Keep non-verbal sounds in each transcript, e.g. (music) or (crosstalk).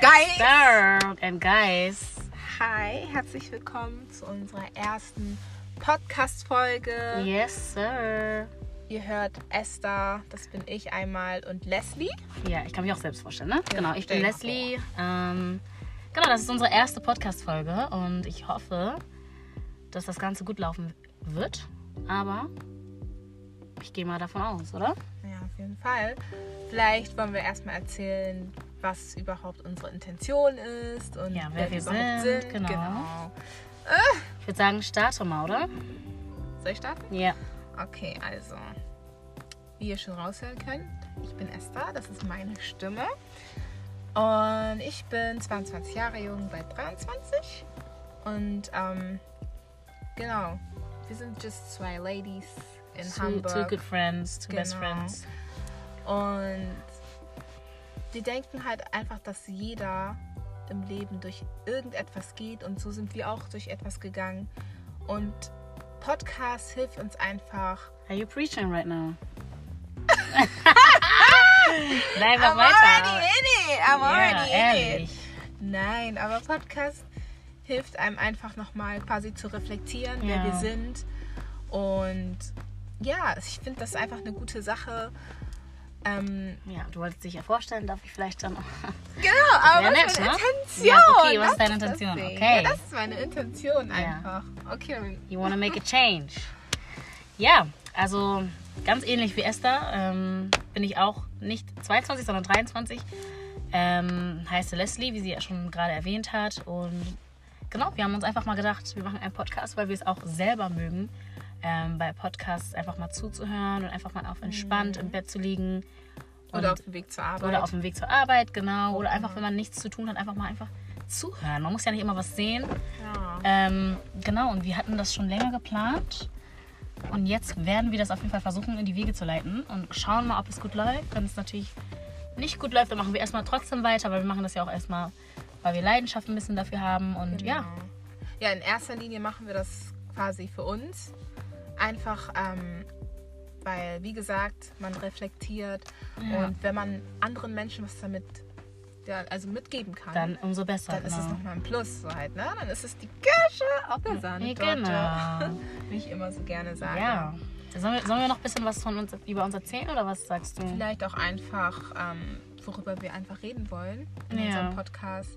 Guys! And guys. Hi, herzlich willkommen zu unserer ersten Podcast-Folge. Yes, sir. Ihr hört Esther, das bin ich einmal, und Leslie. Ja, ich kann mich auch selbst vorstellen, ne? Genau, ich bin Leslie. Ähm, genau, das ist unsere erste Podcast-Folge und ich hoffe, dass das Ganze gut laufen wird. Aber ich gehe mal davon aus, oder? Ja, auf jeden Fall. Vielleicht wollen wir erstmal erzählen, was überhaupt unsere Intention ist und Ja, wer wir überhaupt sind, genau. Ich würde sagen, starte mal, oder? Soll ich starten? Ja. Okay, also, wie ihr schon raushören könnt, ich bin Esther, das ist meine Stimme. Und ich bin 22 Jahre jung, bald 23. Und ähm, genau, wir sind just zwei Ladies in Two, Hamburg. two good friends, two best Genau. friends. Und wir denken halt einfach, dass jeder im Leben durch irgendetwas geht und so sind wir auch durch etwas gegangen. Und Podcast hilft uns einfach. Are you preaching right now? (laughs) Nein, mach I'm weiter. already in it. I'm already in ehrlich. it. Nein, aber Podcast hilft einem einfach nochmal quasi zu reflektieren, wer Ja. wir sind. Und ja, ich finde das einfach eine gute Sache. Ähm, Ja, du wolltest dich ja vorstellen, darf ich vielleicht dann auch. Genau, aber was nett, meine ne? Intention? Ja, okay, was ist deine Intention? Okay. Ja, das ist meine Intention Ja. einfach. Okay, dann- You wanna make a change. Ja, also ganz ähnlich wie Esther ähm, bin ich auch nicht 22, sondern 23. Ähm, heiße Leslie, wie sie ja schon gerade erwähnt hat. Und genau, wir haben uns einfach mal gedacht, wir machen einen Podcast, weil wir es auch selber mögen, ähm, bei Podcasts einfach mal zuzuhören und einfach mal auf entspannt im Bett zu liegen. oder auf dem Weg zur Arbeit. oder auf dem Weg zur Arbeit, genau. Oder einfach, wenn man nichts zu tun hat, einfach mal einfach zuhören. Man muss ja nicht immer was sehen. ja. Ähm, genau, und wir hatten das schon länger geplant. Und jetzt werden wir das auf jeden Fall versuchen, in die Wege zu leiten und schauen mal, ob es gut läuft. Wenn es natürlich nicht gut läuft, dann machen wir erstmal trotzdem weiter, weil wir machen das ja auch erstmal, weil wir Leidenschaft ein bisschen dafür haben. Und ja, Genau. Ja, in erster Linie machen wir das quasi für uns. Einfach, ähm, weil, wie gesagt, man reflektiert. Ja. Und wenn man anderen Menschen was damit ja, also mitgeben kann, dann umso besser. dann ist es genau. nochmal ein Plus. So halt, ne? Dann ist es die Kirsche auf der Sahnetorte. Genau. (laughs) Wie ich immer so gerne sage. Ja. Sollen wir, sollen wir noch ein bisschen was von uns über uns erzählen oder was sagst du? Vielleicht auch einfach, ähm, worüber wir einfach reden wollen in Ja. unserem Podcast.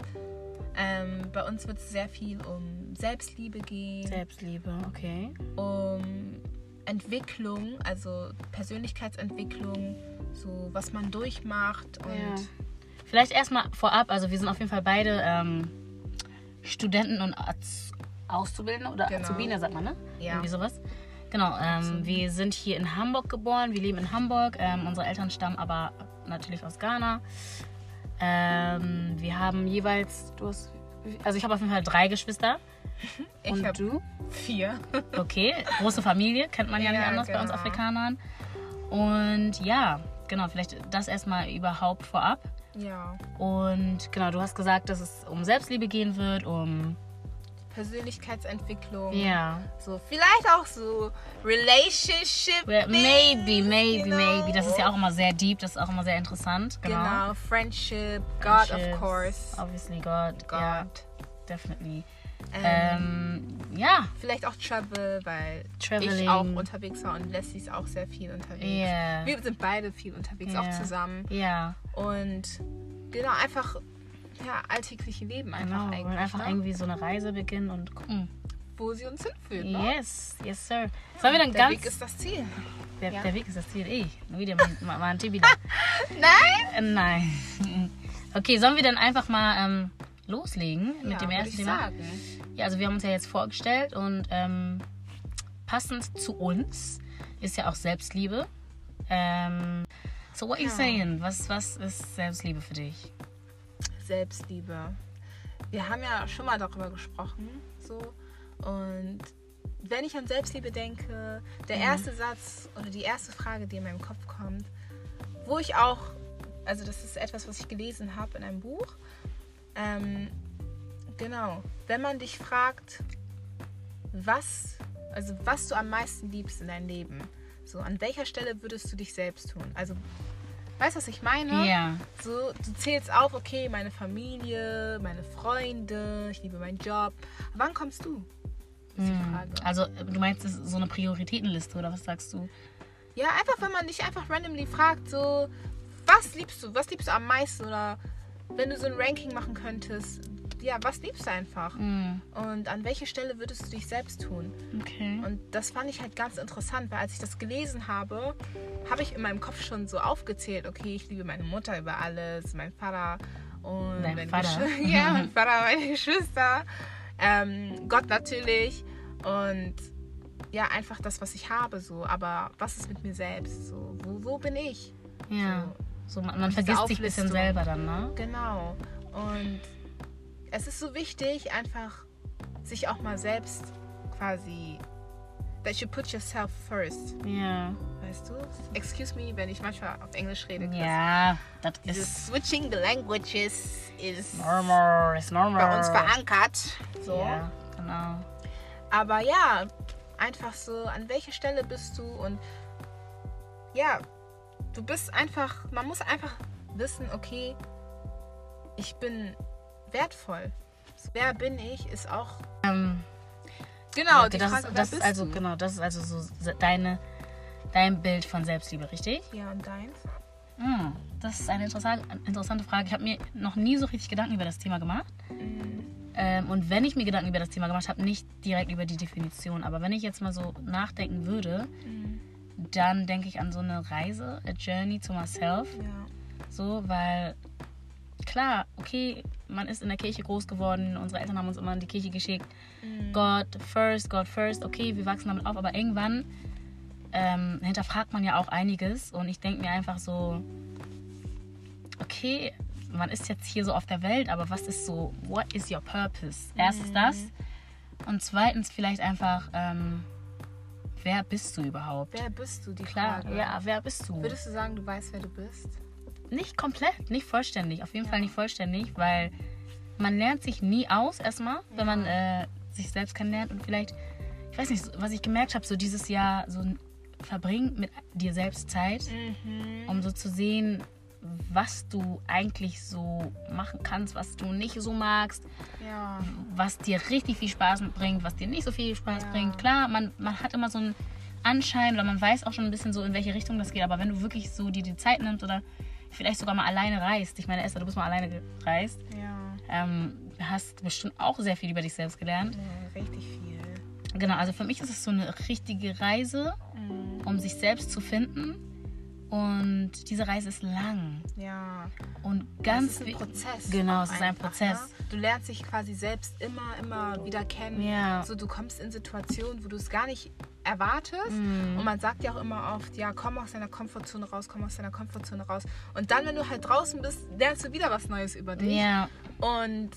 Ähm, bei uns wird es sehr viel um Selbstliebe gehen, Selbstliebe, okay. um Entwicklung, also Persönlichkeitsentwicklung, so was man durchmacht und Ja. Vielleicht erstmal vorab, also wir sind auf jeden Fall beide ähm, Studenten und Az Auszubildende oder Genau. Azubine, sagt man, ne? Ja. Irgendwie sowas. Genau, ähm, wir sind hier in Hamburg geboren, wir leben in Hamburg. Ähm, unsere Eltern stammen aber natürlich aus Ghana. Ähm, wir haben jeweils, du hast, also ich habe auf jeden Fall drei Geschwister. ich und du? vier. (laughs) Okay, große Familie, kennt man ja, nicht Ja, anders bei uns genau. Afrikanern. Und ja, genau, vielleicht das erstmal überhaupt vorab. ja, Und genau, du hast gesagt, dass es um Selbstliebe gehen wird, um Persönlichkeitsentwicklung. ja, So, vielleicht auch so Relationship. well, maybe, maybe, you know? maybe. Das ist ja auch immer sehr deep, das ist auch immer sehr interessant. Genau. Genau, Friendship, God Friendships, of course. Obviously God. God. Ja, definitely. Ähm, Ähm, ja, Vielleicht auch Travel, weil Traveling. ich auch unterwegs war und Leslie ist auch sehr viel unterwegs. Yeah. Wir sind beide viel unterwegs, Ja. auch zusammen. ja, Und genau, einfach ja, alltägliche Leben einfach genau. eigentlich. Und einfach ne? irgendwie so eine Reise beginnen und gucken. Wo sie uns hinführt. Ne? Yes, yes, sir. Sollen wir dann Der ganz. Weg ist das Ziel. der, ja. der Weg ist das Ziel. Ich. Wieder mal, mal, mal ein Tipp wieder. (laughs) Nein? Äh, Nein. Okay, sollen wir dann einfach mal ähm, loslegen mit ja, dem ersten ich Thema? sagen. Ja, also wir haben uns ja jetzt vorgestellt und ähm, passend zu uns ist ja auch Selbstliebe. Ähm, so what you Ja. saying? Was, was ist Selbstliebe für dich? Selbstliebe. Wir haben ja schon mal darüber gesprochen. So. Und wenn ich an Selbstliebe denke, der Mhm. erste Satz oder die erste Frage, die in meinem Kopf kommt, wo ich auch, also das ist etwas, was ich gelesen habe in einem Buch. Ähm, genau, wenn man dich fragt, was, also was du am meisten liebst in deinem Leben, so an welcher Stelle würdest du dich selbst tun? Also Weißt du, was ich meine? Ja. So, du zählst auf, okay, meine Familie, meine Freunde, ich liebe meinen Job. Wann kommst du? Ist die Hm. Frage. Also, du meinst, das ist so eine Prioritätenliste oder was sagst du? Ja, einfach, wenn man dich einfach randomly fragt, so, was liebst du? Was liebst du am meisten? Oder wenn du so ein Ranking machen könntest, ja, was liebst du einfach? Hm. Und an welche Stelle würdest du dich selbst tun? Okay. Und das fand ich halt ganz interessant, weil als ich das gelesen habe, habe ich in meinem Kopf schon so aufgezählt, okay, ich liebe meine Mutter über alles, mein Vater und Dein meine Vater? (laughs) Ja, mein (laughs) Vater, meine Geschwister, ähm, Gott natürlich und ja, einfach das, was ich habe, so. Aber was ist mit mir selbst? So, wo, wo bin ich? ja. So, man, man diese vergisst sich ein bisschen selber dann, ne? Genau. Und es ist so wichtig, einfach sich auch mal selbst quasi, that you put yourself first. Ja. Weißt du? Excuse me, wenn ich manchmal auf Englisch rede. Ja, das ist Switching the languages ist normal, ist normal. bei uns verankert. So. Ja, genau. Aber ja, einfach so, an welche Stelle bist du und ja, du bist einfach, man muss einfach wissen, okay, ich bin wertvoll. Wer bin ich, ist auch. Ähm, Genau, die das, Frage, ist, das ist also du? genau, das ist also so deine dein Bild von Selbstliebe, richtig? Ja, und deins? Hm, das ist eine interessante, interessante Frage. Ich habe mir noch nie so richtig Gedanken über das Thema gemacht. Mhm. Ähm, und wenn ich mir Gedanken über das Thema gemacht habe, nicht direkt über die Definition, aber wenn ich jetzt mal so nachdenken würde, Mhm. dann denke ich an so eine Reise, a journey to myself. Ja. So, weil klar, okay, man ist in der Kirche groß geworden, unsere Eltern haben uns immer in die Kirche geschickt. Mhm. God first, God first, okay, wir wachsen damit auf, aber irgendwann ähm, hinterfragt man ja auch einiges und ich denke mir einfach so, okay, man ist jetzt hier so auf der Welt, aber was ist so, what is your purpose? Erstens das und zweitens vielleicht einfach, ähm, wer bist du überhaupt? Wer bist du, die Klar, Frage. ja, wer bist du? Würdest du sagen, du weißt, wer du bist? Nicht komplett, nicht vollständig. Auf jeden Fall nicht vollständig, weil man lernt sich nie aus erstmal, wenn man äh, sich selbst kennenlernt und vielleicht, ich weiß nicht, was ich gemerkt habe, so dieses Jahr so verbring mit dir selbst Zeit, Mhm. um so zu sehen, was du eigentlich so machen kannst, was du nicht so magst, Ja. was dir richtig viel Spaß bringt, was dir nicht so viel Spaß Ja. bringt. Klar, man, man hat immer so einen Anschein oder man weiß auch schon ein bisschen so, in welche Richtung das geht, aber wenn du wirklich so dir die Zeit nimmst oder vielleicht sogar mal alleine reist, ich meine, Esther, du bist mal alleine gereist, Ja. ähm, hast bestimmt auch sehr viel über dich selbst gelernt. ja. Richtig viel. Genau, also für mich ist es so eine richtige Reise, Mhm. um sich selbst zu finden. Und diese Reise ist lang Ja. und ganz es ist ein Prozess. Genau, es ist ein einfach, Prozess. Ne? Du lernst dich quasi selbst immer, immer wieder kennen. Ja. So, du kommst in Situationen, wo du es gar nicht erwartest. Mhm. Und man sagt ja auch immer oft, ja, komm aus deiner Komfortzone raus, komm aus deiner Komfortzone raus. Und dann, wenn du halt draußen bist, lernst du wieder was Neues über dich. Ja, Und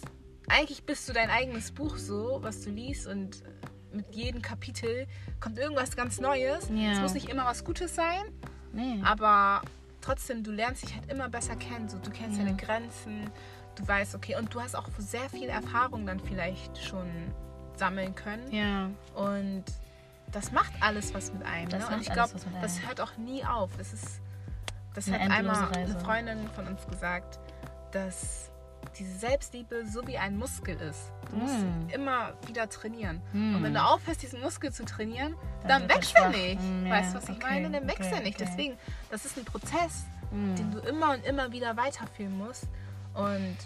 eigentlich bist du dein eigenes Buch so, was du liest und mit jedem Kapitel kommt irgendwas ganz Neues. Ja. Es muss nicht immer was Gutes sein, nee. aber trotzdem, du lernst dich halt immer besser kennen. So, du kennst Ja. deine Grenzen, du weißt, okay, und du hast auch sehr viel Erfahrung dann vielleicht schon sammeln können. Ja. Und das macht alles was mit einem. Das ne? Und ich glaube, das hört auch nie auf. Das ist, das Eine hat einmal endlose eine Reise. Freundin von uns gesagt, dass diese Selbstliebe so wie ein Muskel ist. Du musst Mm. immer wieder trainieren. Mm. Und wenn du aufhörst, diesen Muskel zu trainieren, Dann dann, wächst er nicht. Mm, weißt du, was ich okay, meine? Dann wächst okay, er nicht. okay. Deswegen, das ist ein Prozess, den du immer und immer wieder weiterführen musst. Und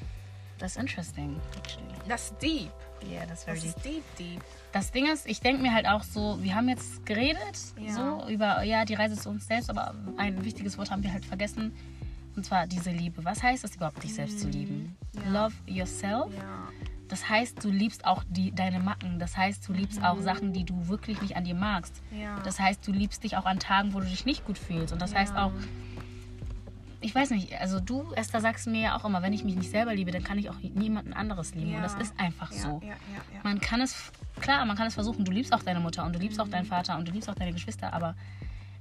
Das ist interesting, actually. das ist deep. Yeah, that's very Das deep. ist deep, deep. Das Ding ist, ich denke mir halt auch so, wir haben jetzt geredet, Ja. so über ja die Reise zu uns selbst, aber ein wichtiges Wort haben wir halt vergessen. Und zwar diese Liebe. Was heißt es überhaupt, dich selbst zu lieben? Ja. Love yourself. Ja. Das heißt, du liebst auch die, deine Macken. Das heißt, du liebst auch Sachen, die du wirklich nicht an dir magst. Ja. Das heißt, du liebst dich auch an Tagen, wo du dich nicht gut fühlst. Und das heißt Ja. auch, ich weiß nicht, also du, Esther, sagst mir ja auch immer, wenn ich mich nicht selber liebe, dann kann ich auch niemanden anderes lieben. Ja. Und das ist einfach ja, so. Ja. Man kann es, klar, man kann es versuchen. Du liebst auch deine Mutter und du liebst auch deinen Vater und du liebst auch deine Geschwister, aber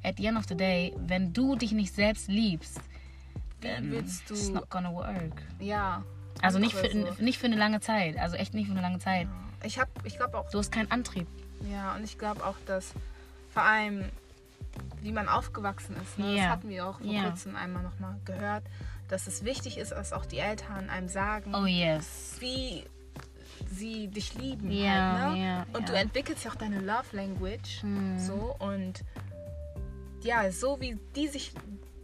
at the end of the day, wenn du dich nicht selbst liebst, dann willst du- it's not gonna work. Ja. Also nicht für, so. nicht für eine lange Zeit. Also echt nicht für eine lange Zeit. Ich habe, ich glaube auch, Du hast keinen Antrieb. ja, und ich glaube auch, dass vor allem wie man aufgewachsen ist. Ne? Ja. Das hatten wir auch vor Ja. kurzem einmal nochmal gehört, dass es wichtig ist, dass auch die Eltern einem sagen, Oh yes. wie sie dich lieben. Ja, halt, ne? und du entwickelst ja auch deine Love Language. Mhm. So und ja, so wie die sich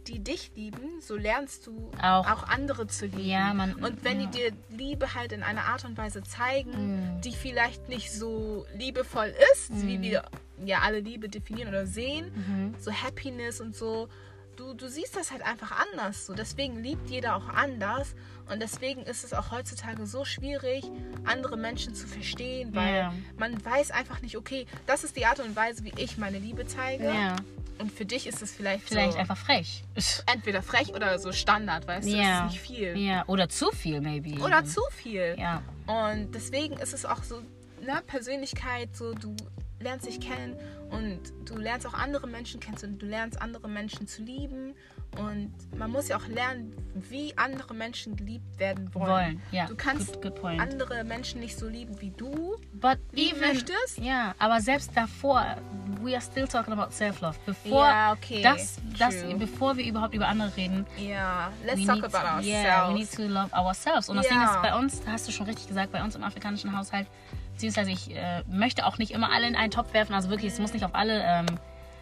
die dich lieben, so lernst du Auch. auch, andere zu lieben. Ja, man- und wenn ja. die dir Liebe halt in einer Art und Weise zeigen, Mhm. die vielleicht nicht so liebevoll ist, wie wir ja alle Liebe definieren oder sehen, Mhm. so Happiness und so, du, du siehst das halt einfach anders. So. Deswegen liebt jeder auch anders. Und deswegen ist es auch heutzutage so schwierig, andere Menschen zu verstehen, weil Ja. man weiß einfach nicht, okay, das ist die Art und Weise, wie ich meine Liebe zeige. Ja. Und für dich ist es vielleicht, Vielleicht so einfach frech. (laughs) entweder frech oder so Standard, weißt du? Das Ja. ist nicht viel. Ja. Oder zu viel, maybe. Oder zu viel. Ja. Und deswegen ist es auch so, ne, Persönlichkeit, so du lernst dich kennen und du lernst auch andere Menschen kennen und du lernst andere Menschen zu lieben. Und man muss ja auch lernen, wie andere Menschen geliebt werden wollen. Wollen. Ja. Du kannst Good, good andere Menschen nicht so lieben wie du. But lieben even, möchtest. Ja, aber selbst davor, we are still talking about self-love. Bevor Ja, okay, das, das, true. bevor wir überhaupt über andere reden, Ja, let's we talk about ourselves. yeah, we need to love ourselves. Und das Ding ist, bei uns, hast du schon richtig gesagt, bei uns im afrikanischen Haushalt, beziehungsweise ich äh, möchte auch nicht immer alle in einen Topf werfen, also wirklich, es muss nicht auf alle ähm,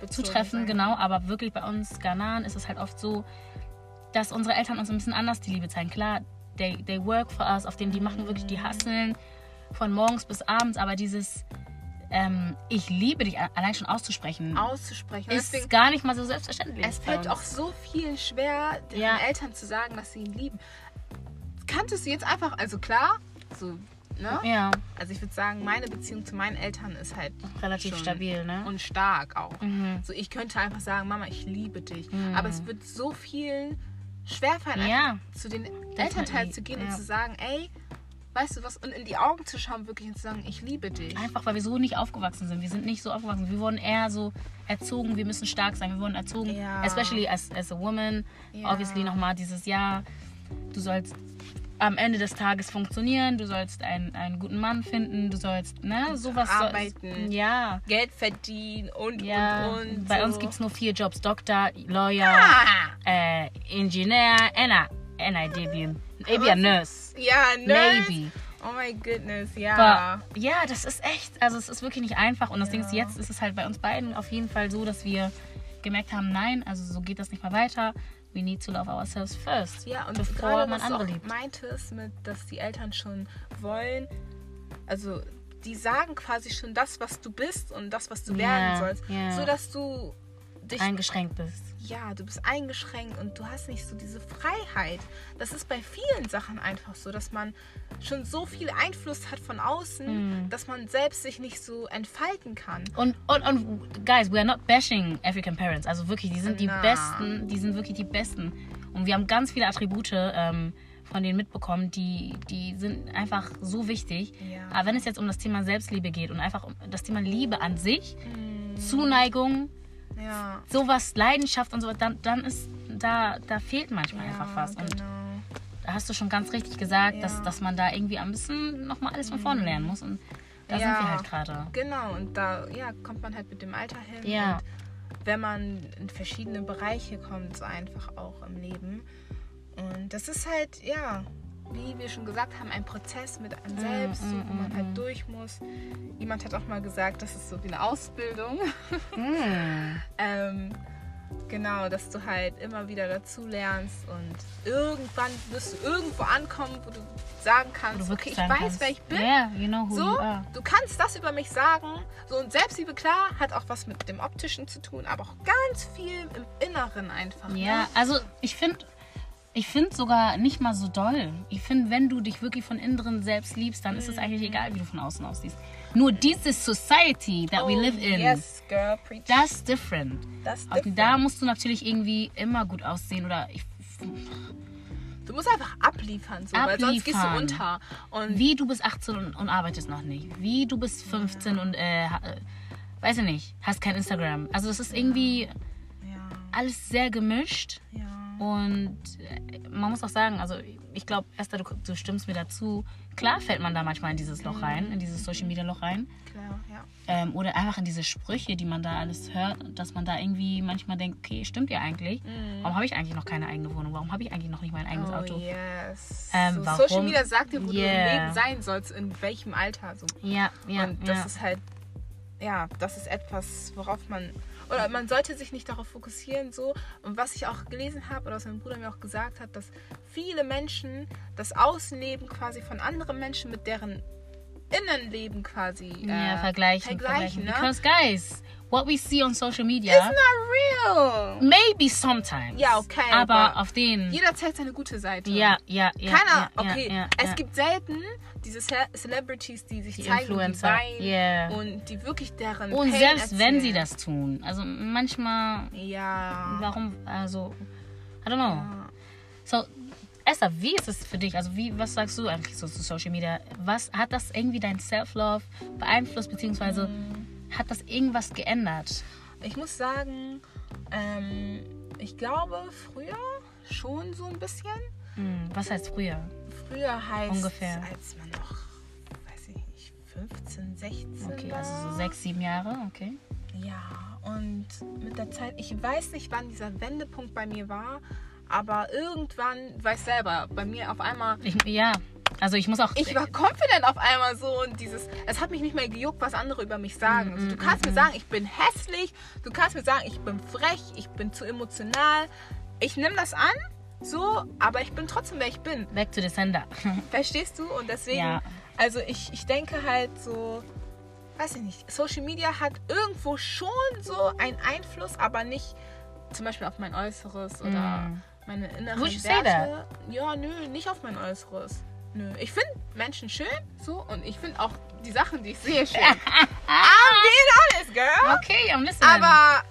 zutreffen, sein. genau, aber wirklich bei uns Ghanaen ist es halt oft so, dass unsere Eltern uns ein bisschen anders die Liebe zeigen. Klar, they, they work for us, auf dem die machen wirklich, die hasseln von morgens bis abends, aber dieses ähm, ich liebe dich allein schon auszusprechen, Auszusprechen. Ist deswegen, gar nicht mal so selbstverständlich. es fällt auch so vielen schwer, den Ja. Eltern zu sagen, dass sie ihn lieben. Kanntest du jetzt einfach, also klar, so, ne? Ja, Also ich würde sagen, meine Beziehung zu meinen Eltern ist halt relativ stabil, ne? Und stark auch. Mhm. So, ich könnte einfach sagen, Mama, ich liebe dich. Aber es wird so vielen schwerfallen, Ja. zu den Elternteilen zu gehen ja. und zu sagen, ey, weißt du was, und in die Augen zu schauen wirklich und zu sagen, ich liebe dich. Einfach, weil wir so nicht aufgewachsen sind. Wir sind nicht so aufgewachsen. Wir wurden eher so erzogen, wir müssen stark sein. Wir wurden erzogen, Ja. especially as, as a woman. Ja. Obviously nochmal dieses Jahr, du sollst am Ende des Tages funktionieren, du sollst einen, einen guten Mann finden, du sollst, ne, sowas. Arbeiten. ja. Geld verdienen und, Ja, und, und. bei so. uns gibt es nur vier Jobs: Doktor, Lawyer, Ah! äh, Ingenieur, and I, and I maybe a nurse. Ja, Nerd. Maybe. Oh my goodness, ja. Aber ja, das ist echt, also es ist wirklich nicht einfach. Und das Ja. Ding ist, jetzt ist es halt bei uns beiden auf jeden Fall so, dass wir gemerkt haben, nein, also so geht das nicht mehr weiter. We need to love ourselves first. Ja, und bevor gerade man was du andere auch liebt. meintest, mit, dass die Eltern schon wollen, also die sagen quasi schon das, was du bist und das, was du Ja, werden sollst, ja. so dass du dich Eingeschränkt bist. ja, du bist eingeschränkt und du hast nicht so diese Freiheit. Das ist bei vielen Sachen einfach so, dass man schon so viel Einfluss hat von außen, Mhm. dass man selbst sich nicht so entfalten kann. Und, und, und, guys, we are not bashing African parents. Also wirklich, die sind die Na. besten, die sind wirklich die besten. Und wir haben ganz viele Attribute ähm, von denen mitbekommen, die, die sind einfach so wichtig. Ja. Aber wenn es jetzt um das Thema Selbstliebe geht und einfach um das Thema Liebe an sich, Mhm. Zuneigung, Ja. sowas, Leidenschaft und so, dann, dann ist, da, da fehlt manchmal ja, einfach was. Und Genau. da hast du schon ganz richtig gesagt, Ja. dass, dass man da irgendwie ein bisschen nochmal alles von vorne lernen muss. Und da sind wir halt gerade. Genau, und da ja, kommt man halt mit dem Alter hin. Ja. Und wenn man in verschiedene Bereiche kommt, so einfach auch im Leben. Und das ist halt, ja, wie wir schon gesagt haben, ein Prozess mit einem selbst, so, mm, wo man mm, halt mm. durch muss. Jemand hat auch mal gesagt, das ist so wie eine Ausbildung. (laughs) Mm. ähm, genau, dass du halt immer wieder dazu lernst und irgendwann wirst du irgendwo ankommen, wo du sagen kannst, du okay, ich weiß, kannst, wer ich bin. Yeah, you know So, du kannst das über mich sagen. So, und Selbstliebe, klar, hat auch was mit dem Optischen zu tun, aber auch ganz viel im Inneren einfach. Ja, Ne? also ich finde ich finde sogar nicht mal so doll. Ich finde, wenn du dich wirklich von innen drin selbst liebst, dann ist es eigentlich egal, wie du von außen aussiehst. Nur diese Society that we Oh, live in, Yes, girl, preach. that's different. das Also da musst du natürlich irgendwie immer gut aussehen oder ich, Du musst einfach abliefern, so, weil sonst gehst du Abliefern. unter. Und wie du bist 18 und, und arbeitest noch nicht. Wie du bist 15 und äh, äh, weiß ich nicht, hast kein Instagram. Also es ist irgendwie ja, alles sehr gemischt. ja. Und äh, man muss auch sagen, also ich glaube, Esther, du, du stimmst mir dazu. Klar fällt man da manchmal in dieses Loch rein, in dieses Social Media Loch rein. Klar, ja. Ähm, oder einfach in diese Sprüche, die man da alles hört, dass man da irgendwie manchmal denkt, okay, stimmt ja eigentlich. Warum habe ich eigentlich noch keine eigene Wohnung? Warum habe ich eigentlich noch nicht mein eigenes Oh, Auto? yes. Ähm, so, warum? Social Media sagt dir, wo du Yeah. im Leben sein sollst, in welchem Alter. So. Ja, ja, und das ja. ist halt, ja, das ist etwas, worauf man, oder man sollte sich nicht darauf fokussieren, so. Und was ich auch gelesen habe, oder was mein Bruder mir auch gesagt hat, dass viele Menschen das Außenleben quasi von anderen Menschen mit deren Innenleben quasi äh, ja, vergleichen, vergleichen, vergleichen. ne? Because guys, what we see on social media, It's not real. maybe sometimes. Ja, okay, Aber aber auf den. Jeder zeigt seine gute Seite. Ja, ja, ja. Keiner, ja, okay. Ja, ja, es gibt selten diese Ce Celebrities, die sich Die zeigen, Influencer, die yeah. und die wirklich deren Und Pain selbst wenn sie erzählen. das tun, also manchmal, Ja. warum, also, I don't know. So, Esther, wie ist es für dich? Also, wie, was sagst du eigentlich so zu Social Media? Was hat das irgendwie dein Self-Love beeinflusst, beziehungsweise Mhm. hat das irgendwas geändert? Ich muss sagen, ähm, ich glaube früher schon so ein bisschen. Hm, was heißt früher? Früher heißt Ungefähr. als man noch, weiß ich nicht, 15, 16 Okay, war. also so sechs, sieben Jahre, okay. Ja, und mit der Zeit, ich weiß nicht, wann dieser Wendepunkt bei mir war, aber irgendwann, weiß selber, bei mir auf einmal Ich, ja, also ich muss auch. ich war confident auf einmal so und dieses, es hat mich nicht mehr gejuckt, was andere über mich sagen. Also, du kannst mir sagen, ich bin hässlich, du kannst mir sagen, ich bin frech, ich bin zu emotional. Ich nehme das an, so, aber ich bin trotzdem, wer ich bin. Back to the sender. (laughs) Verstehst du? Und deswegen, Ja. also ich, ich denke halt so, weiß ich nicht, Social Media hat irgendwo schon so einen Einfluss, aber nicht zum Beispiel auf mein Äußeres oder Mm. Meine inneren Would you say Werte. Ja, nö, nicht auf mein Äußeres. Nö. Ich finde Menschen schön, so, und ich finde auch die Sachen, die ich sehe, schön. I'm being honest, girl. Okay, I'm listening. Aber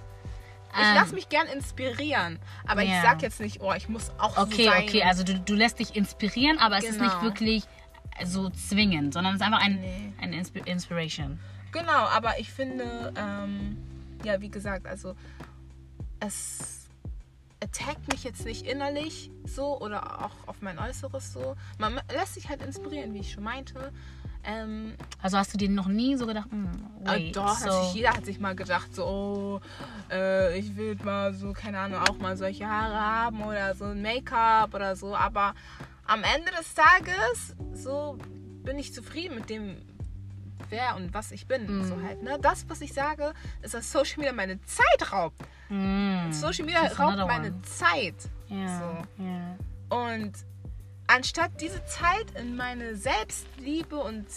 ich Ähm. lasse mich gern inspirieren. Aber Ja. ich sag jetzt nicht, oh, ich muss auch Okay, so sein. okay, also du, du lässt dich inspirieren, aber es ist Genau. nicht wirklich so zwingend, sondern es ist einfach ein, Nee. eine Insp Inspiration. Genau, aber ich finde, ähm, ja, wie gesagt, also es attackt mich jetzt nicht innerlich so oder auch auf mein Äußeres so. Man lässt sich halt inspirieren, wie ich schon meinte. Ähm, Also hast du dir noch nie so gedacht, äh, wait, doch, so, jeder hat sich mal gedacht, so, oh, äh, ich will mal so, keine Ahnung, auch mal solche Haare haben oder so ein Make-up oder so. Aber am Ende des Tages, so bin ich zufrieden mit dem, wer und was ich bin. Mhm. So halt, ne? Das, was ich sage, ist, dass Social Media meine Zeit raubt. Hm, Social Media raubt meine one. Zeit. ja, so. ja. Und anstatt diese Zeit in meine Selbstliebe und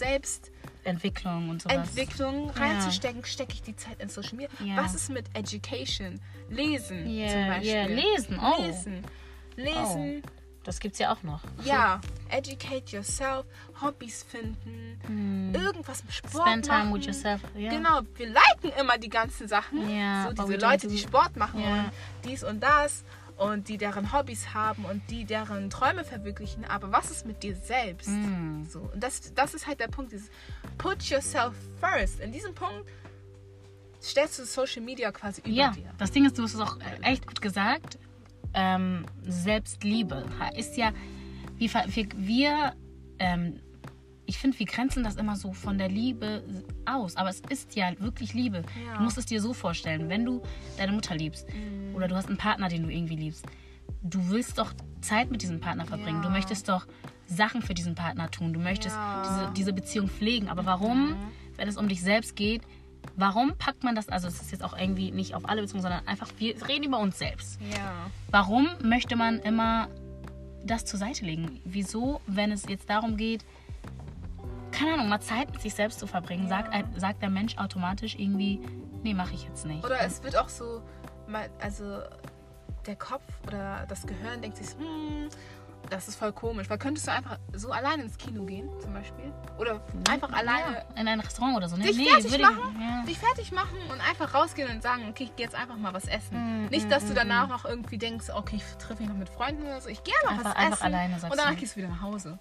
Entwicklung und sowas. Selbstentwicklung reinzustecken, stecke ich die Zeit in Social Media. Was ist mit Education? Lesen zum Beispiel. lesen, oh. Lesen. Lesen. Das gibt's ja auch noch. Ja, educate yourself, Hobbys finden, irgendwas mit Sport Hm. Spend time machen. with yourself. Ja. Genau, wir liken immer die ganzen Sachen. Ja, so diese Leute, die Sport machen Ja. und dies und das und die deren Hobbys haben und die deren Träume verwirklichen. Aber was ist mit dir selbst? Mm. So, und das, das ist halt der Punkt, dieses Put yourself first. In diesem Punkt stellst du Social Media quasi über Ja, dir. das Ding ist, du hast es auch echt gut gesagt. Ähm, Selbstliebe ist ja, wir, ver- wir, wir ähm, ich finde, wir grenzen das immer so von der Liebe aus. Aber es ist ja wirklich Liebe. Ja. Du musst es dir so vorstellen, wenn du deine Mutter liebst Mhm. oder du hast einen Partner, den du irgendwie liebst, du willst doch Zeit mit diesem Partner verbringen. Du Ja. möchtest doch Sachen für diesen Partner tun. Du möchtest Ja. diese, diese Beziehung pflegen. Aber warum, wenn es um dich selbst geht, warum packt man das, also es ist jetzt auch irgendwie nicht auf alle bezogen, sondern einfach, wir reden über uns selbst. Ja. Warum möchte man immer das zur Seite legen? Wieso, wenn es jetzt darum geht, keine Ahnung, mal Zeit mit sich selbst zu verbringen, sagt, ein- sagt der Mensch automatisch irgendwie, nee, mache ich jetzt nicht. Oder es wird auch so, also der Kopf oder das Gehirn denkt sich, hm, das ist voll komisch. Weil könntest du einfach so alleine ins Kino gehen, zum Beispiel? Oder einfach alleine ja, in ein Restaurant oder so, ne? dich nee, fertig machen, ich, ja. dich fertig machen und einfach rausgehen und sagen, okay, ich gehe jetzt einfach mal was essen. Mm, Nicht, mm, dass du mm, danach noch irgendwie denkst, okay, ich treffe mich noch mit Freunden oder so. Ich gehe einfach, Einfach- was einfach essen alleine, sagst und danach du. gehst du wieder nach Hause.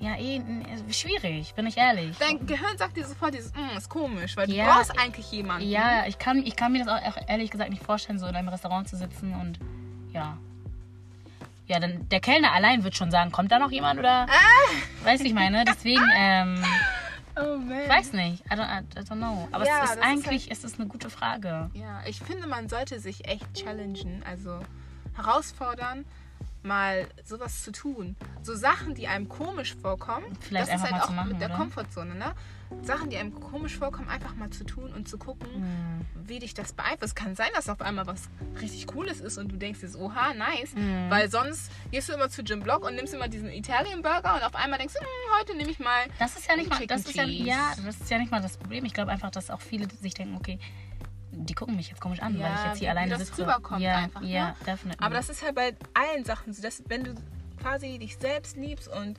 Ja, eh, schwierig, bin ich ehrlich. Dein Gehirn sagt dir sofort dieses, mm, ist komisch, weil Ja, du brauchst eigentlich jemanden. Ja, ich kann, ich kann mir das auch ehrlich gesagt nicht vorstellen, so in einem Restaurant zu sitzen und ja. Ja, dann der Kellner allein wird schon sagen, kommt da noch jemand oder? Ah! Weißt du, ich meine? Deswegen, (laughs) ähm, Oh man. weiß nicht. I don't, I don't know. Aber Ja, es ist ist eigentlich, es ist eine gute Frage. Ja, ich finde, man sollte sich echt challengen, also herausfordern, mal sowas zu tun. So Sachen, die einem komisch vorkommen. Vielleicht das ist halt auch mit der oder? Komfortzone, ne? Sachen, die einem komisch vorkommen, einfach mal zu tun und zu gucken, Hm. wie dich das beeinflusst. Kann sein, dass auf einmal was richtig Cooles ist und du denkst dir so, oha, nice. Hm. Weil sonst gehst du immer zu Jim Block und nimmst immer diesen Italian Burger und auf einmal denkst du, hm, heute nehme ich mal Das ist ja nicht mal, das ist ja, ja, das ist ja nicht mal das Problem. Ich glaube einfach, dass auch viele sich denken, okay, die gucken mich jetzt komisch an, weil Ja, ich jetzt hier alleine das sitze. rüberkommt ja, einfach, ja, ne? Aber das ist halt bei allen Sachen so, dass wenn du quasi dich selbst liebst und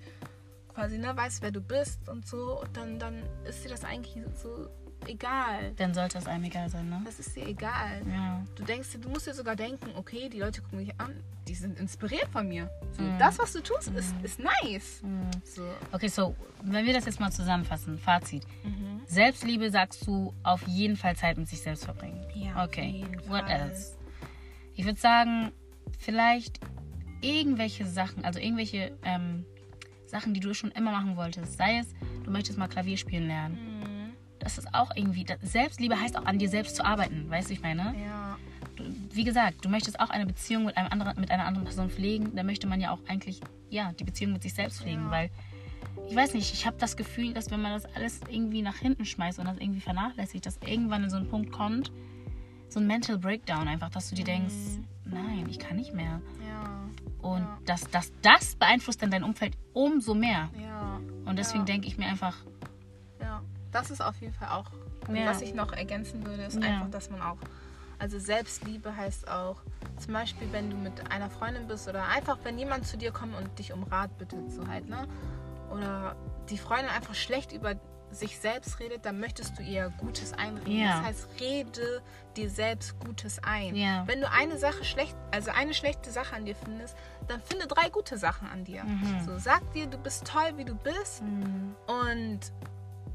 quasi ne, weißt, wer du bist und so, dann, dann ist dir das eigentlich so egal. dann sollte es einem egal sein, ne? Das ist dir egal. Ja. Du denkst du musst dir sogar denken, okay, die Leute gucken mich an, die sind inspiriert von mir. So, Mhm. Das, was du tust, ist, ist nice. So. Okay, so, wenn wir das jetzt mal zusammenfassen, Fazit. Mhm. Selbstliebe sagst du auf jeden Fall Zeit mit sich selbst verbringen. Ja, Okay, what Fall. else? Ich würde sagen, vielleicht irgendwelche Sachen, also irgendwelche ähm, Sachen, die du schon immer machen wolltest. Sei es, du möchtest mal Klavier spielen lernen. Mhm. Das ist auch irgendwie, Selbstliebe heißt auch an dir selbst zu arbeiten, weißt du, ich meine? Ja. Du, wie gesagt, du möchtest auch eine Beziehung mit, einem anderen, mit einer anderen Person pflegen. Da möchte man ja auch eigentlich, ja, die Beziehung mit sich selbst pflegen, Ja. weil ich weiß nicht, ich habe das Gefühl, dass wenn man das alles irgendwie nach hinten schmeißt und das irgendwie vernachlässigt, dass irgendwann in so einen Punkt kommt, so ein Mental Breakdown einfach, dass du dir denkst, nein, ich kann nicht mehr. Und Ja. dass, dass das beeinflusst dann dein Umfeld umso mehr. Ja. Und deswegen denke ich mir einfach, Ja, das ist auf jeden Fall auch. Was ich noch ergänzen würde, ist einfach, dass man auch. Also Selbstliebe heißt auch, zum Beispiel, wenn du mit einer Freundin bist oder einfach, wenn jemand zu dir kommt und dich um Rat bittet, so halt, ne? Oder die Freundin einfach schlecht über sich selbst redet, dann möchtest du ihr Gutes einreden. Ja. Das heißt, rede dir selbst Gutes ein. Ja. Wenn du eine Sache schlecht, also eine schlechte Sache an dir findest, dann finde drei gute Sachen an dir. Mhm. So, sag dir, du bist toll, wie du bist und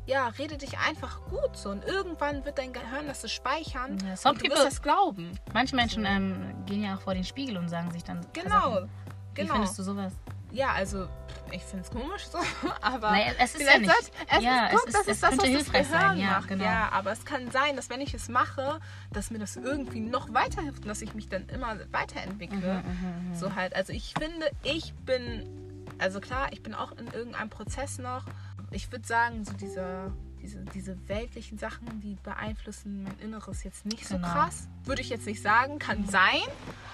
ja, rede dich einfach gut so. Und irgendwann wird dein Gehirn das so speichern Ja, und du wirst das glauben. manche Menschen ähm, gehen ja auch vor den Spiegel und sagen sich dann. Genau. Sachen. Wie Genau. findest du sowas? Ja, also ich finde es komisch so, (laughs) aber Naja, es ist ja nicht- sollte- es ja, ist, es guck, ist- das es ist das, was das Gehirn sein, ja, macht. genau. Ja, aber es kann sein, dass wenn ich es mache, dass mir das irgendwie noch weiterhilft und dass ich mich dann immer weiterentwickle. Mhm, So halt, also ich finde, ich bin, also klar, ich bin auch in irgendeinem Prozess noch. Ich würde sagen, so diese, diese, diese weltlichen Sachen, die beeinflussen mein Inneres jetzt nicht so Genau. krass. Würde ich jetzt nicht sagen, kann sein.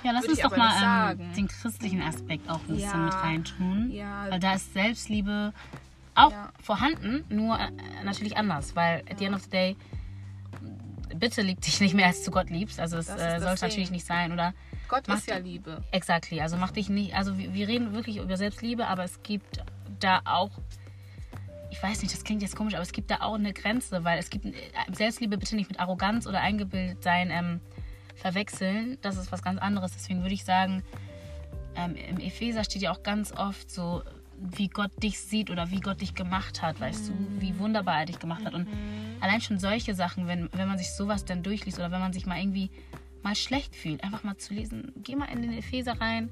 Ja, lass uns doch mal ähm, den christlichen Aspekt auch ein bisschen Ja. mit reintun. Ja. Weil da ist Selbstliebe auch Ja. vorhanden, nur äh, natürlich anders. Weil at the end of the day, bitte lieb dich nicht mehr, als du Gott liebst. Also es äh, das sollte natürlich nicht sein, oder? Gott ist ja Liebe. Exactly. Also mach dich nicht. Also wir, wir reden wirklich über Selbstliebe, aber es gibt da auch. Ich weiß nicht, das klingt jetzt komisch, aber es gibt da auch eine Grenze, weil es gibt äh, Selbstliebe bitte nicht mit Arroganz oder eingebildet sein ähm, verwechseln. Das ist was ganz anderes. Deswegen würde ich sagen, ähm, im Epheser steht ja auch ganz oft so, wie Gott dich sieht oder wie Gott dich gemacht hat, weißt du, wie wunderbar er dich gemacht hat. Und allein schon solche Sachen, wenn, wenn man sich sowas dann durchliest oder wenn man sich mal irgendwie mal schlecht fühlt, einfach mal zu lesen, geh mal in den Epheser rein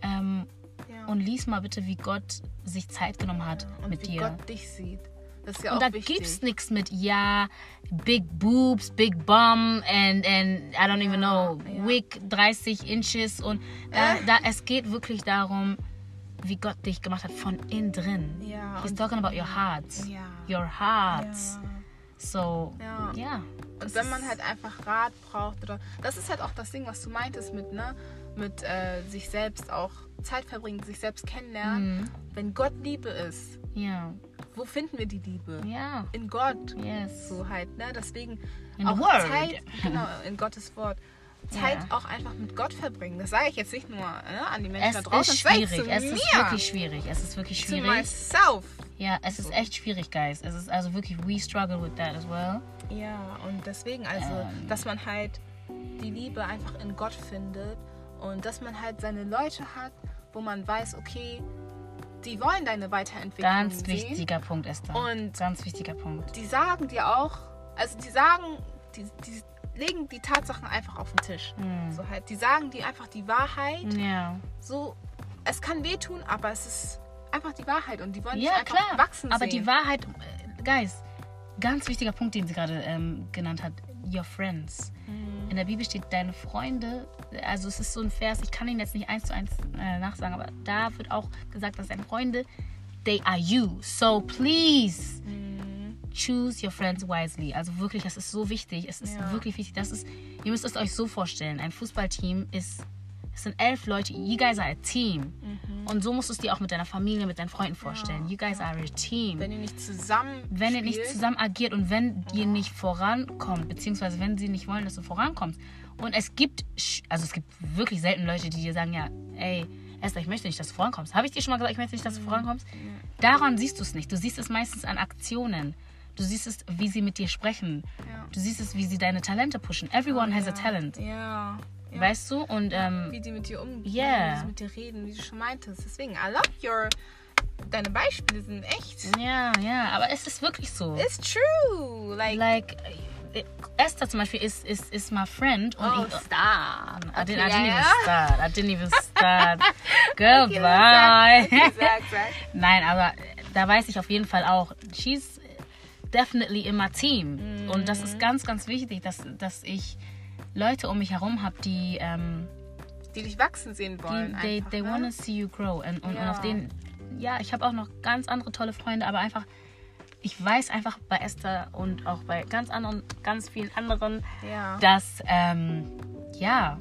ähm, Ja. und lies mal bitte, wie Gott sich Zeit genommen hat und mit wie dir. Gott dich sieht. Das ist ja und da wichtig. gibt's nichts mit ja, big boobs, big bum and and I don't even Ja, know, ja. wig 30 inches und da, Äh. da es geht wirklich darum, wie Gott dich gemacht hat von innen drin. Ja, He's talking about your heart. Ja. Your heart. Ja. So, Ja. ja. Und wenn man halt einfach Rat braucht oder das ist halt auch das Ding, was du meintest mit ne mit äh, sich selbst auch Zeit verbringen, sich selbst kennenlernen. Mhm. Wenn Gott Liebe ist, Ja. wo finden wir die Liebe? Ja. In Gott. Yes. So halt, ne? Deswegen In auch. Zeit, genau, (laughs) in Gottes Wort. Zeit Ja. auch einfach mit Gott verbringen. Das sage ich jetzt nicht nur ne, an die Menschen Es da draußen. ist schwierig. zu Es mir, ist wirklich schwierig. Es ist wirklich schwierig. myself. Ja, es ist echt schwierig, guys. Es ist also wirklich, we struggle with that as well. Ja, und deswegen also, Ähm. dass man halt die Liebe einfach in Gott findet und dass man halt seine Leute hat, wo man weiß, okay, die wollen deine Weiterentwicklung Ganz sehen. wichtiger Punkt, Esther. Und- Ganz wichtiger Punkt. Die sagen dir auch, also die sagen, die, die legen die Tatsachen einfach auf den Tisch. Hm. So halt, die sagen dir einfach die Wahrheit. Ja. So, es kann wehtun, aber es ist einfach die Wahrheit und die wollen dich Ja, einfach klar. wachsen Aber sehen. die Wahrheit, äh, Guys, ganz wichtiger Punkt, den sie gerade ähm, genannt hat, your friends. Mhm. In der Bibel steht deine Freunde, also es ist so ein Vers, ich kann ihn jetzt nicht eins zu eins äh, nachsagen, aber da wird auch gesagt, dass deine Freunde, they are you. So please Mhm. choose your friends wisely. Also wirklich, das ist so wichtig. Es ist Ja. wirklich wichtig. Das ist, ihr müsst es euch so vorstellen. Ein Fußballteam ist, es sind elf Leute. You guys are a team. Mhm. Und so musst du es dir auch mit deiner Familie, mit deinen Freunden vorstellen. You guys are a team. Wenn ihr nicht zusammen wenn ihr nicht spielt, zusammen agiert und wenn ihr nicht vorankommt, beziehungsweise wenn sie nicht wollen, dass du vorankommst. Und es gibt, also es gibt wirklich selten Leute, die dir sagen, ja, ey, Esther, ich möchte nicht, dass du vorankommst. Habe ich dir schon mal gesagt, ich möchte nicht, dass du vorankommst? Daran siehst du es nicht. Du siehst es meistens an Aktionen. Du siehst es, wie sie mit dir sprechen. Ja. Du siehst es, wie sie deine Talente pushen. Everyone has a ja. talent. Ja. Ja. Weißt du? Und ähm, wie die mit dir umgehen, Yeah. wie sie mit dir reden, wie du schon meintest. Deswegen, I love your. Deine Beispiele sind echt. ja, ja, aber es ist wirklich so. It's true. Like, like, äh, Esther zum Beispiel ist, ist, ist my friend. Und oh, ich, stop. I didn't, I Okay, didn't ja, even start. I didn't even (laughs) start. Girl, Okay, sag, sag. (laughs) Nein, aber da weiß ich auf jeden Fall auch, she's definitely in my team. Und das ist ganz, ganz wichtig, dass, dass ich Leute um mich herum habe, die, ähm, Die dich wachsen sehen die wollen. they, einfach, they ne? wanna see you grow. Und, und, und Ja. auf denen, ja, ich habe auch noch ganz andere tolle Freunde, aber einfach, ich weiß einfach bei Esther und auch bei ganz anderen, ganz vielen anderen, Ja. dass, ähm, ja,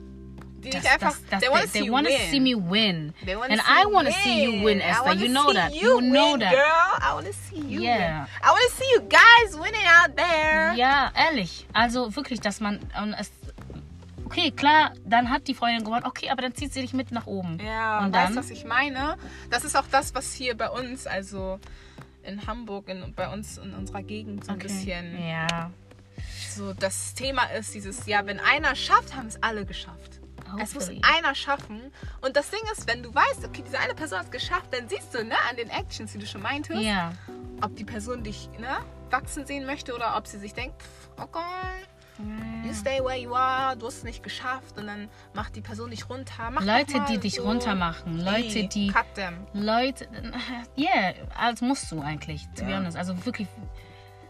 Die das, dich einfach. das, das, they they, see they wanna win. see me win. They wanna And I want to see you win, Esther. You know that. You, You know win, that. Girl, I want to see you Yeah. win. I want to see you guys winning out there. Ja, ehrlich. Also wirklich, dass man und es Okay, klar, dann hat die Freundin gewonnen. Okay, aber dann zieht sie dich mit nach oben. Ja, und weißt dann du, was ich meine? Das ist auch das, was hier bei uns, also in Hamburg, in, bei uns in unserer Gegend so ein Okay. bisschen Ja. so das Thema ist, dieses, ja, wenn einer schafft, haben es alle geschafft. Es muss Hopefully. einer schaffen. Und das Ding ist, wenn du weißt, okay, diese eine Person hat es geschafft, dann siehst du, ne, an den Actions, die du schon meintest, Ja. ob die Person dich, ne, wachsen sehen möchte oder ob sie sich denkt, pff, okay, you stay where you are, du hast es nicht geschafft und dann macht die Person dich runter. Mach Leute, die dich so. runtermachen. Leute, die. Cut them. Leute. (laughs) Yeah, als musst du eigentlich, to be Ja. honest. Also wirklich.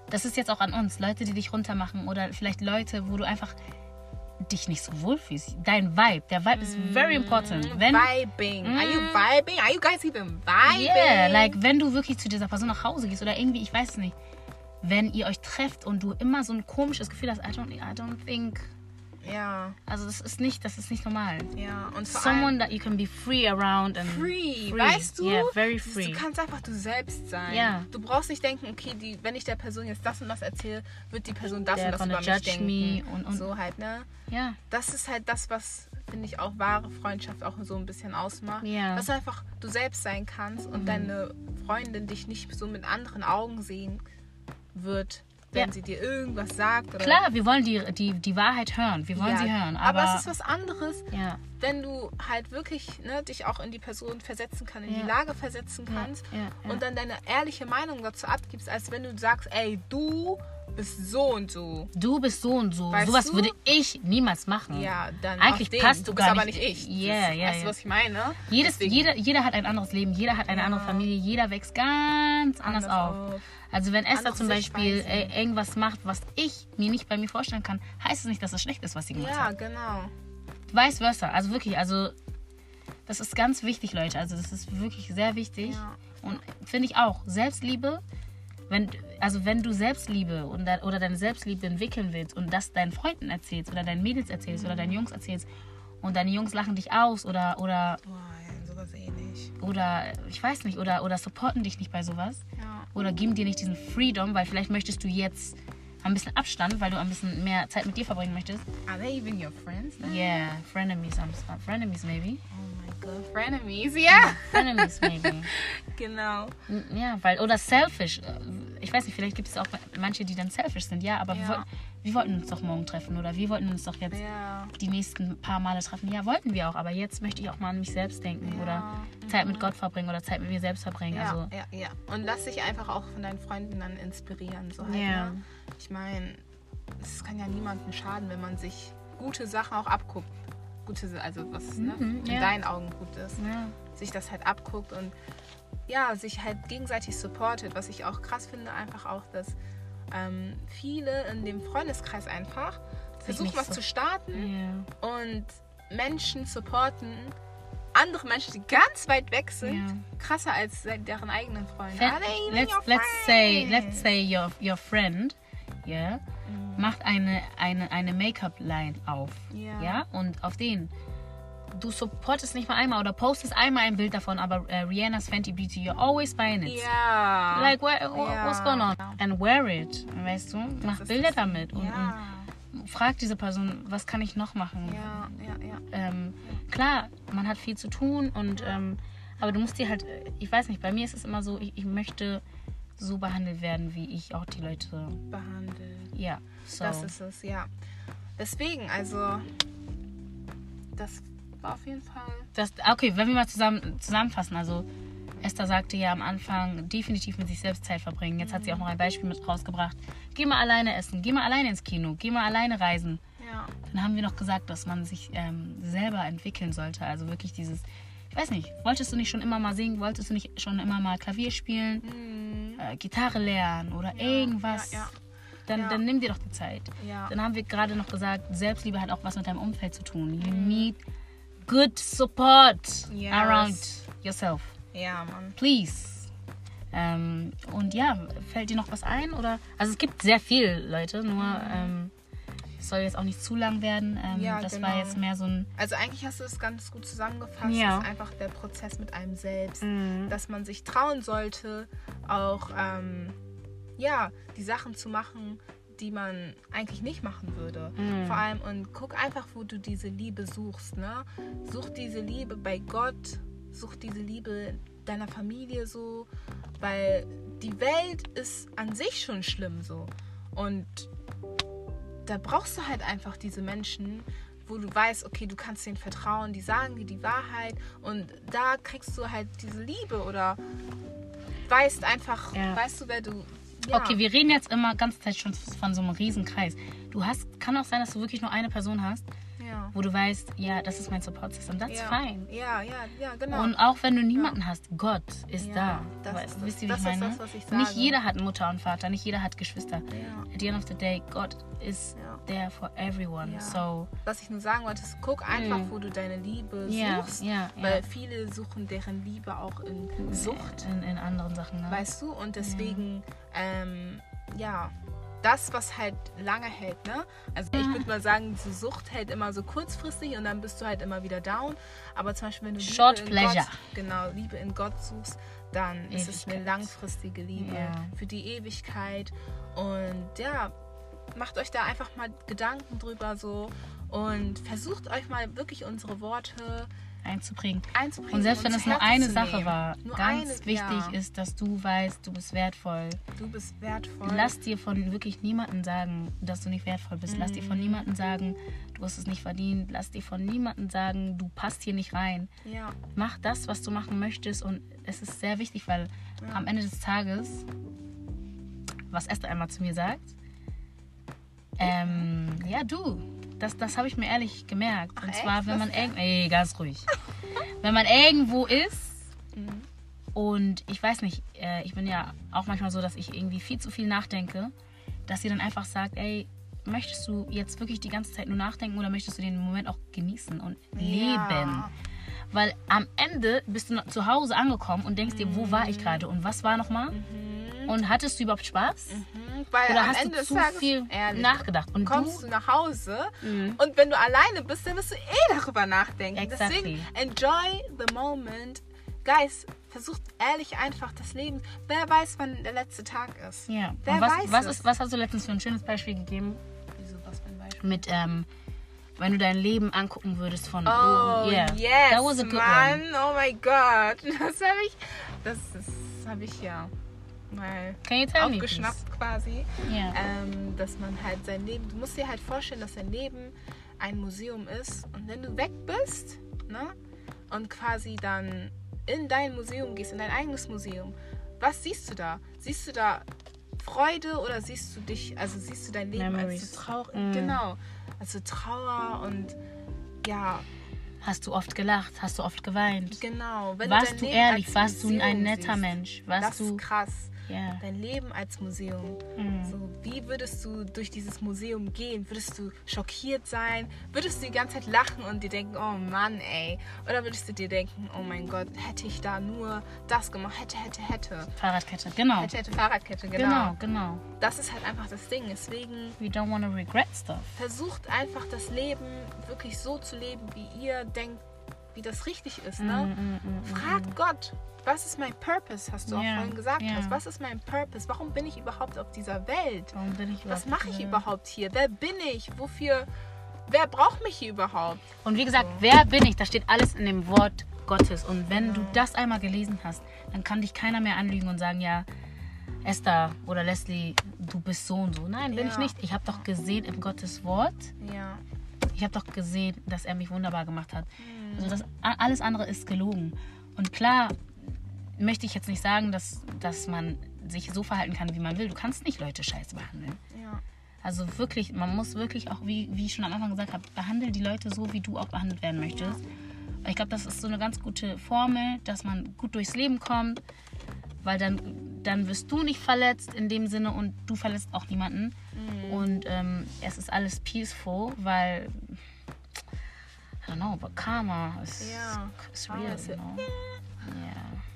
Das ist jetzt auch an uns. Leute, die dich runtermachen oder vielleicht Leute, wo du einfach dich nicht so wohl fühlst. Dein Vibe. Der Vibe ist very important. Wenn, vibing. Are you Mm. vibing? Are you guys even vibing? Yeah, like wenn du wirklich zu dieser Person nach Hause gehst oder irgendwie, ich weiß es nicht, wenn ihr euch trefft und du immer so ein komisches Gefühl hast, I don't, I don't think, Ja, also das ist nicht, das ist nicht normal. ja. Und vor Someone that you can be free around and free, weißt du? Yeah, very free. Du kannst einfach du selbst sein. Ja. Du brauchst nicht denken, okay, die, wenn ich der Person jetzt das und das erzähle, wird die Person das They're und das über mich denken. me und- und- so halt, ne? Ja, Das ist halt das, was, finde ich, auch wahre Freundschaft auch so ein bisschen ausmacht. Ja. Mhm. Dass du einfach du selbst sein kannst und deine Freundin dich nicht so mit anderen Augen sehen wird, wenn Ja. sie dir irgendwas sagt. Klar, wir wollen die, die, die Wahrheit hören, wir wollen Ja, sie hören, aber, aber es ist was anderes, ja, wenn du halt wirklich ne, dich auch in die Person versetzen kannst, in die Lage versetzen kannst und dann deine ehrliche Meinung dazu abgibst, als wenn du sagst, ey, du bist so und so. du bist so und so, Weißt sowas du? würde ich niemals machen. Ja, dann Eigentlich passt du du bist gar aber nicht- nicht ich. Yeah, yeah, weißt du, yeah. was ich meine? Jedes, Deswegen jeder, jeder hat ein anderes Leben, jeder hat eine Ja. andere Familie, jeder wächst ganz anders, Anders auf. auf. Also wenn Esther zum Beispiel Sichtweisen. äh, irgendwas macht, was ich mir nicht bei mir vorstellen kann, heißt es nicht, dass es schlecht ist, was sie gemacht Ja, hat. genau. Vice versa. Also wirklich, also das ist ganz wichtig, Leute. Also das ist wirklich sehr wichtig. Ja. Und finde ich auch, Selbstliebe, wenn, also wenn du Selbstliebe und oder deine Selbstliebe entwickeln willst und das deinen Freunden erzählst oder deinen Mädels erzählst oder deinen Jungs erzählst und deine Jungs lachen dich aus oder, oder, Boah, ja, sowas eh nicht. oder ich weiß nicht, oder, oder supporten dich nicht bei sowas Ja. oder geben dir nicht diesen Freedom, weil vielleicht möchtest du jetzt ein bisschen Abstand, weil du ein bisschen mehr Zeit mit dir verbringen möchtest. Are they even your friends? then? Yeah, frenemies, I'm, frenemies maybe. Oh my god, frenemies, ja. (laughs) Frenemies maybe. (laughs) Genau. Ja, weil, oder selfish. Ich weiß nicht, vielleicht gibt es auch manche, die dann selfish sind. Ja, aber Ja. Wir, woll- wir wollten uns doch morgen treffen oder wir wollten uns doch jetzt Ja. die nächsten paar Male treffen. Ja, wollten wir auch, aber jetzt möchte ich auch mal an mich selbst denken Ja. oder Zeit mit Gott verbringen oder Zeit mit mir selbst verbringen. Ja, Also, ja, ja. Und lass dich einfach auch von deinen Freunden dann inspirieren. So halt, Ja. ne? Ich meine, es kann ja niemandem schaden, wenn man sich gute Sachen auch abguckt. Gute, also was ne, Mhm, in ja. deinen Augen gut ist. Sich das halt abguckt und ja, sich halt gegenseitig supportet. Was ich auch krass finde, einfach auch, dass ähm, viele in dem Freundeskreis einfach versuchen, was so- zu starten Ja. und Menschen supporten, andere Menschen, die ganz weit weg sind, Ja. krasser als deren eigenen Freunde. Let's your let's say let's say your your friend, yeah, macht eine eine eine Make-up-Line auf, Ja. ja, und auf den du supportest nicht mal einmal oder postest einmal ein Bild davon, aber äh, Rihanna's Fenty Beauty, you're always buying it. Ja. Like, where, wha- Ja. what's going on? And wear it, weißt du? Mach Bilder damit und, ja. und frag diese Person, was kann ich noch machen? ja, ja, ja. ähm, klar, man hat viel zu tun und ähm, aber du musst dir halt, ich weiß nicht, bei mir ist es immer so, ich, ich möchte so behandelt werden, wie ich auch die Leute, Behandelt. ja, so. Das ist es, ja. Deswegen, also, das war auf jeden Fall. das, okay, wenn wir mal zusammen, zusammenfassen, also Esther sagte ja am Anfang, definitiv mit sich selbst Zeit verbringen. Jetzt hat sie auch noch ein Beispiel mit rausgebracht. Geh mal alleine essen, geh mal alleine ins Kino, geh mal alleine reisen. Ja. Dann haben wir noch gesagt, dass man sich ähm, selber entwickeln sollte. Also wirklich dieses, ich weiß nicht, wolltest du nicht schon immer mal singen, wolltest du nicht schon immer mal Klavier spielen, Mhm. äh, Gitarre lernen oder irgendwas, ja, ja. Dann, Ja. dann nimm dir doch die Zeit. Ja. Dann haben wir gerade noch gesagt, Selbstliebe hat auch was mit deinem Umfeld zu tun. You need good support Yes. around yourself. Ja, Mann. Please. Ähm, und ja, fällt dir noch was ein? Oder? Also es gibt sehr viel, Leute, nur ähm, es soll jetzt auch nicht zu lang werden. Ähm, Ja, das genau. war jetzt mehr so ein. Also eigentlich hast du es ganz gut zusammengefasst. Ja. Es ist einfach der Prozess mit einem selbst, Mhm. dass man sich trauen sollte, auch ähm, ja die Sachen zu machen, die man eigentlich nicht machen würde. Mhm. Vor allem und guck einfach, wo du diese Liebe suchst. Ne? Such diese Liebe bei Gott, such diese Liebe deiner Familie so, weil die Welt ist an sich schon schlimm so und da brauchst du halt einfach diese Menschen, wo du weißt, okay, du kannst denen vertrauen, die sagen dir die Wahrheit und da kriegst du halt diese Liebe oder weißt einfach, Ja. weißt du, wer du. Ja. Okay, wir reden jetzt immer ganze Zeit schon von so einem Riesenkreis. Du hast, kann auch sein, dass du wirklich nur eine Person hast. Wo du weißt, ja, das ist mein Support System. That's ja. fine. Ja, ja, ja, genau. Und auch wenn du niemanden hast, Gott ist Ja, da. das We- ist das. Wisst ihr, wie ich ist meine? das, ich Nicht jeder hat Mutter und Vater, nicht jeder hat Geschwister. ja. At the end of the day, Gott is Ja. there for everyone. Ja. So, Was ich nur sagen wollte, ist, guck einfach, Mhm. wo du deine Liebe ja, suchst. ja, Weil ja. viele suchen deren Liebe auch in Sucht. In, in anderen Sachen, ne? Weißt du? Und deswegen, ähm, ja, das, was halt lange hält, ne? Also ich würde mal sagen, diese Sucht hält immer so kurzfristig und dann bist du halt immer wieder down. Aber zum Beispiel, wenn du Short Liebe in pleasure. Gott, genau, Liebe in Gott suchst, dann ist es eine Ewigkeit. langfristige Liebe Ja. für die Ewigkeit. Und ja, macht euch da einfach mal Gedanken drüber so und versucht euch mal wirklich unsere Worte einzubringen. einzubringen. Und selbst wenn es nur eine Sache war, Nur ganz eine, wichtig ja. ist, dass du weißt, du bist wertvoll. Du bist wertvoll. Lass dir von wirklich niemandem sagen, dass du nicht wertvoll bist. Lass dir von Mhm. niemandem sagen, du hast es nicht verdient. Lass dir von niemandem sagen, du passt hier nicht rein. ja. Mach das, was du machen möchtest. Und es ist sehr wichtig, weil Ja. am Ende des Tages, was Esther einmal zu mir sagt, ähm, ja, du, das, das habe ich mir ehrlich gemerkt. Ach, Und echt? zwar, wenn man irgend, ey, ganz ruhig. wenn man irgendwo ist Mhm. und ich weiß nicht, äh, ich bin ja auch manchmal so, dass ich irgendwie viel zu viel nachdenke, dass sie dann einfach sagt, ey, möchtest du jetzt wirklich die ganze Zeit nur nachdenken oder möchtest du den Moment auch genießen und leben? Ja. Weil am Ende bist du noch zu Hause angekommen und denkst dir, wo war ich gerade und was war nochmal? Mhm. Und hattest du überhaupt Spaß? Mhm. Weil Oder am hast Ende du des zu Tages, viel ehrlich, nachgedacht? Und kommst du? du nach Hause Mhm. und wenn du alleine bist, dann wirst du eh darüber nachdenken. Exactly. Deswegen enjoy the moment. Guys, versucht ehrlich einfach das Leben. Wer weiß, wann der letzte Tag ist? Ja. Wer und was, weiß was, ist, was hast du letztens für ein schönes Beispiel gegeben? Wieso, was für ein Beispiel? Mit, ähm, wenn du dein Leben angucken würdest von. Oh, yeah. yes, That was a good Mann. one. Oh my God. (laughs) Das habe ich, das, das habe ich ja mal Can you tell me? aufgeschnappt quasi. Yeah. ähm, dass man halt sein Leben, du musst dir halt vorstellen, dass dein Leben ein Museum ist und wenn du weg bist, ne, und quasi dann in dein Museum gehst, in dein eigenes Museum, was siehst du da? Siehst du da Freude oder siehst du dich, also siehst du dein Leben Memories. als so traurig, Mm. genau, als so Trauer und ja, Hast du oft gelacht? Hast du oft geweint? Genau. Warst du Leben ehrlich? Warst du ein netter siehst, Mensch? Warst das du. ist krass. Ja. Dein Leben als Museum. Mhm. So, wie würdest du durch dieses Museum gehen? Würdest du schockiert sein? Würdest du die ganze Zeit lachen und dir denken, oh Mann, ey? Oder würdest du dir denken, oh mein Gott, hätte ich da nur das gemacht? Hätte, hätte, hätte. Fahrradkette, genau. Hätte, hätte, Fahrradkette, genau. Genau, genau. Das ist halt einfach das Ding. Deswegen We don't want to regret stuff. versucht einfach das Leben wirklich so zu leben, wie ihr denkt, wie das richtig ist. Ne? Mm, mm, mm, Fragt Gott, was ist mein Purpose, hast du auch Ja, vorhin gesagt ja. hast. Was ist mein Purpose? Warum bin ich überhaupt auf dieser Welt? Warum bin ich Was mache ich überhaupt hier? Wer bin ich? Wofür? Wer braucht mich hier überhaupt? Und wie gesagt, wer bin ich? Da steht alles in dem Wort Gottes. Und wenn du Genau. das einmal gelesen hast, dann kann dich keiner mehr anlügen und sagen, ja, Esther oder Leslie, du bist so und so. Nein, bin Ja. ich nicht. Ich habe doch gesehen im Gottes Wort, Ja. Ich habe doch gesehen, dass er mich wunderbar gemacht hat. Mhm. Also das, alles andere ist gelogen. Und klar möchte ich jetzt nicht sagen, dass, dass man sich so verhalten kann, wie man will. Du kannst nicht Leute scheiße behandeln. Ja. Also wirklich, man muss wirklich auch, wie, wie ich schon am Anfang gesagt habe, behandle die Leute so, wie du auch behandelt werden möchtest. Ich glaube, das ist so eine ganz gute Formel, dass man gut durchs Leben kommt, weil dann, dann wirst du nicht verletzt in dem Sinne und du verletzt auch niemanden. Und ähm, es ist alles peaceful, weil, I don't know, but karma is, Ja, is Karma real, you know?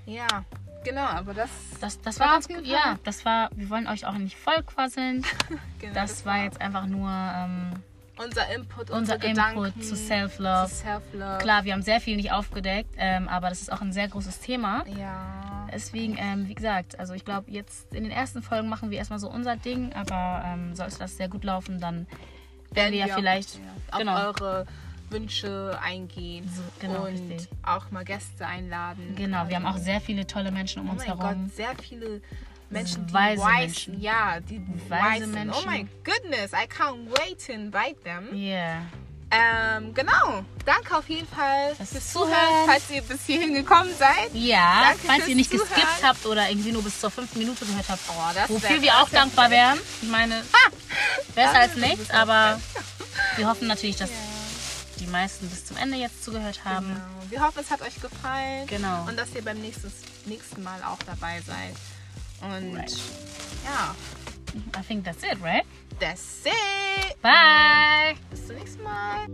Yeah. Ja. Genau, aber das, Das, das War war ganz gut. Ja, das war, wir wollen euch auch nicht vollquasseln. (laughs) genau, Das war jetzt einfach nur ähm, unser Input, unser unsere Input Gedanken zu Self-Love. Self-Love. Klar, wir haben sehr viel nicht aufgedeckt, ähm, aber das ist auch ein sehr großes Thema. Ja. Deswegen, ähm, wie gesagt, also ich glaube, jetzt in den ersten Folgen machen wir erstmal so unser Ding, aber ähm, sollte das sehr gut laufen, dann werden wir ja vielleicht ja, auf genau, eure Wünsche eingehen So, genau, und richtig. auch mal Gäste einladen. genau, wir haben auch Also, sehr viele tolle Menschen um Oh uns mein herum. Gott, sehr viele Menschen, die Weise wise, Menschen. ja, die Weise sind. Oh Menschen. my goodness, I can't wait to invite them. Yeah. Ähm, genau. Danke auf jeden Fall Fürs fürs Zuhören. Falls ihr bis hierhin gekommen seid. Ja, Danke falls ihr nicht Zuhören. geskippt habt oder irgendwie nur bis zur fünften Minute gehört habt, Oh, das wofür wir das auch dankbar wären. Ich meine, besser Das als nichts, aber wir hoffen natürlich, dass die meisten bis zum Ende jetzt zugehört haben. Genau. Wir hoffen, es hat euch gefallen. Genau. Und dass ihr beim nächsten, nächsten Mal auch dabei seid. Und Right. ja, I think that's it, right? that's it. Bye! Bis zum nächsten Mal.